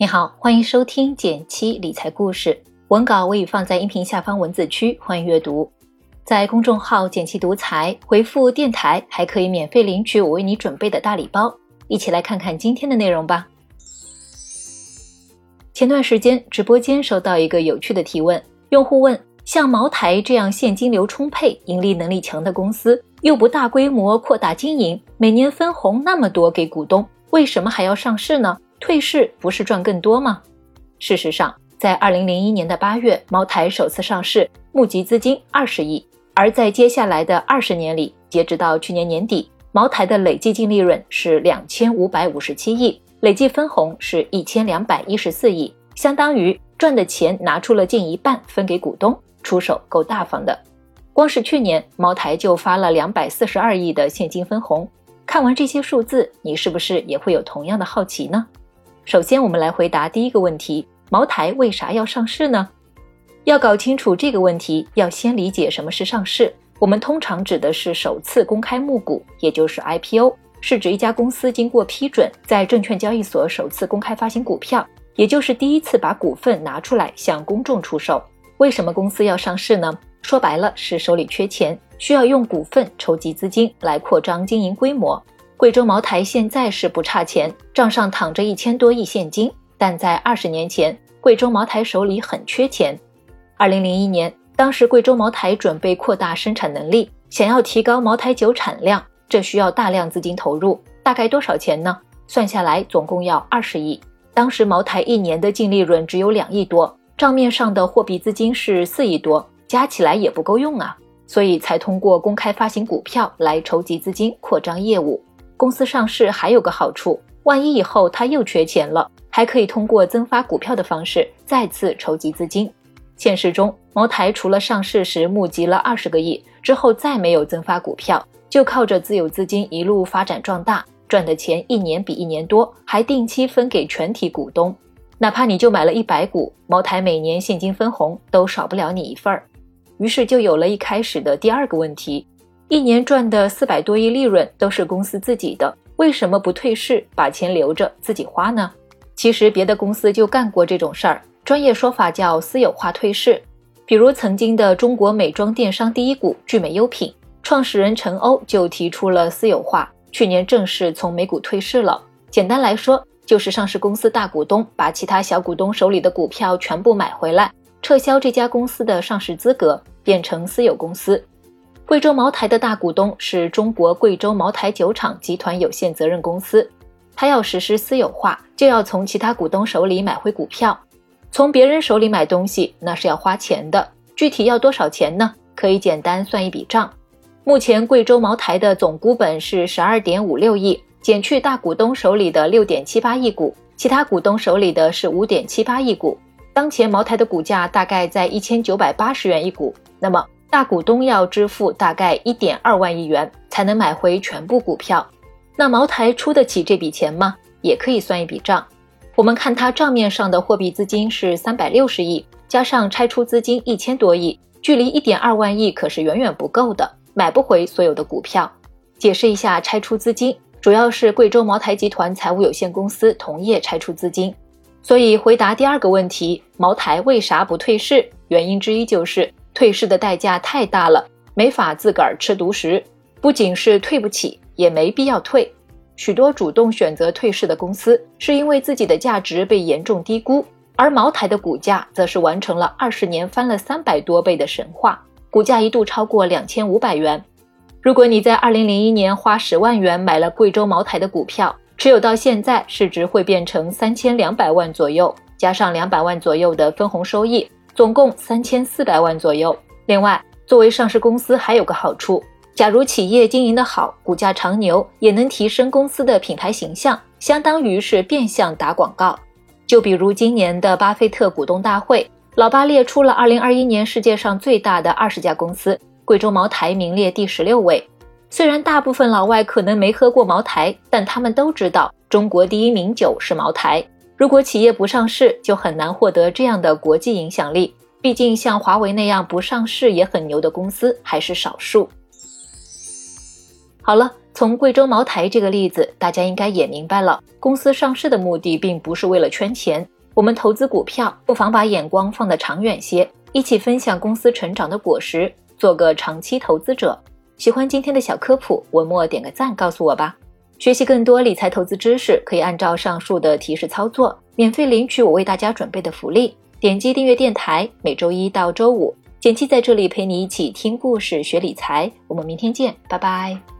你好，欢迎收听减七理财故事，文稿我已放在音频下方文字区，欢迎阅读。在公众号“减七独裁回复“电台”，还可以免费领取我为你准备的大礼包。一起来看看今天的内容吧。前段时间直播间收到一个有趣的提问，用户问：像茅台这样现金流充沛、盈利能力强的公司，又不大规模扩大经营，每年分红那么多给股东，为什么还要上市呢？退市不是赚更多吗？事实上，在二零零一年的八月，茅台首次上市，募集资金二十亿。而在接下来的二十年里，截止到去年年底，茅台的累计净利润是两千五百五十七亿，累计分红是一千两百一十四亿，相当于赚的钱拿出了近一半分给股东，出手够大方的。光是去年，茅台就发了两百四十二亿的现金分红。看完这些数字，你是不是也会有同样的好奇呢？首先，我们来回答第一个问题：茅台为啥要上市呢？要搞清楚这个问题，要先理解什么是上市。我们通常指的是首次公开募股，也就是 IPO，是指一家公司经过批准，在证券交易所首次公开发行股票，也就是第一次把股份拿出来向公众出售。为什么公司要上市呢？说白了是手里缺钱，需要用股份筹集资金来扩张经营规模。贵州茅台现在是不差钱，账上躺着一千多亿现金。但在二十年前，贵州茅台手里很缺钱。二零零一年，当时贵州茅台准备扩大生产能力，想要提高茅台酒产量，这需要大量资金投入。大概多少钱呢？算下来总共要二十亿。当时茅台一年的净利润只有两亿多，账面上的货币资金是四亿多，加起来也不够用啊，所以才通过公开发行股票来筹集资金，扩张业务。公司上市还有个好处，万一以后他又缺钱了，还可以通过增发股票的方式再次筹集资金。现实中，茅台除了上市时募集了二十个亿之后再没有增发股票，就靠着自有资金一路发展壮大，赚的钱一年比一年多，还定期分给全体股东。哪怕你就买了一百股，茅台每年现金分红都少不了你一份儿。于是就有了一开始的第二个问题。一年赚的四百多亿利润都是公司自己的，为什么不退市把钱留着自己花呢？其实别的公司就干过这种事儿，专业说法叫私有化退市。比如曾经的中国美妆电商第一股聚美优品，创始人陈欧就提出了私有化，去年正式从美股退市了。简单来说，就是上市公司大股东把其他小股东手里的股票全部买回来，撤销这家公司的上市资格，变成私有公司。贵州茅台的大股东是中国贵州茅台酒厂集团有限责任公司，它要实施私有化，就要从其他股东手里买回股票。从别人手里买东西，那是要花钱的。具体要多少钱呢？可以简单算一笔账。目前贵州茅台的总股本是十二点五六亿，减去大股东手里的六点七八亿股，其他股东手里的是五点七八亿股。当前茅台的股价大概在一千九百八十元一股，那么。大股东要支付大概一点二万亿元才能买回全部股票，那茅台出得起这笔钱吗？也可以算一笔账。我们看它账面上的货币资金是三百六十亿，加上拆出资金一千多亿，距离一点二万亿可是远远不够的，买不回所有的股票。解释一下，拆出资金主要是贵州茅台集团财务有限公司同业拆出资金。所以回答第二个问题，茅台为啥不退市？原因之一就是。退市的代价太大了，没法自个儿吃独食。不仅是退不起，也没必要退。许多主动选择退市的公司，是因为自己的价值被严重低估，而茅台的股价则是完成了二十年翻了三百多倍的神话，股价一度超过两千五百元。如果你在二零零一年花十万元买了贵州茅台的股票，持有到现在，市值会变成三千两百万左右，加上两百万左右的分红收益。总共三千四百万左右。另外，作为上市公司还有个好处，假如企业经营得好，股价长牛，也能提升公司的品牌形象，相当于是变相打广告。就比如今年的巴菲特股东大会，老巴列出了二零二一年世界上最大的二十家公司，贵州茅台名列第十六位。虽然大部分老外可能没喝过茅台，但他们都知道中国第一名酒是茅台。如果企业不上市，就很难获得这样的国际影响力。毕竟像华为那样不上市也很牛的公司还是少数。好了，从贵州茅台这个例子，大家应该也明白了，公司上市的目的并不是为了圈钱。我们投资股票，不妨把眼光放得长远些，一起分享公司成长的果实，做个长期投资者。喜欢今天的小科普，文末点个赞，告诉我吧。学习更多理财投资知识，可以按照上述的提示操作，免费领取我为大家准备的福利。点击订阅电台，每周一到周五，简七在这里陪你一起听故事、学理财。我们明天见，拜拜。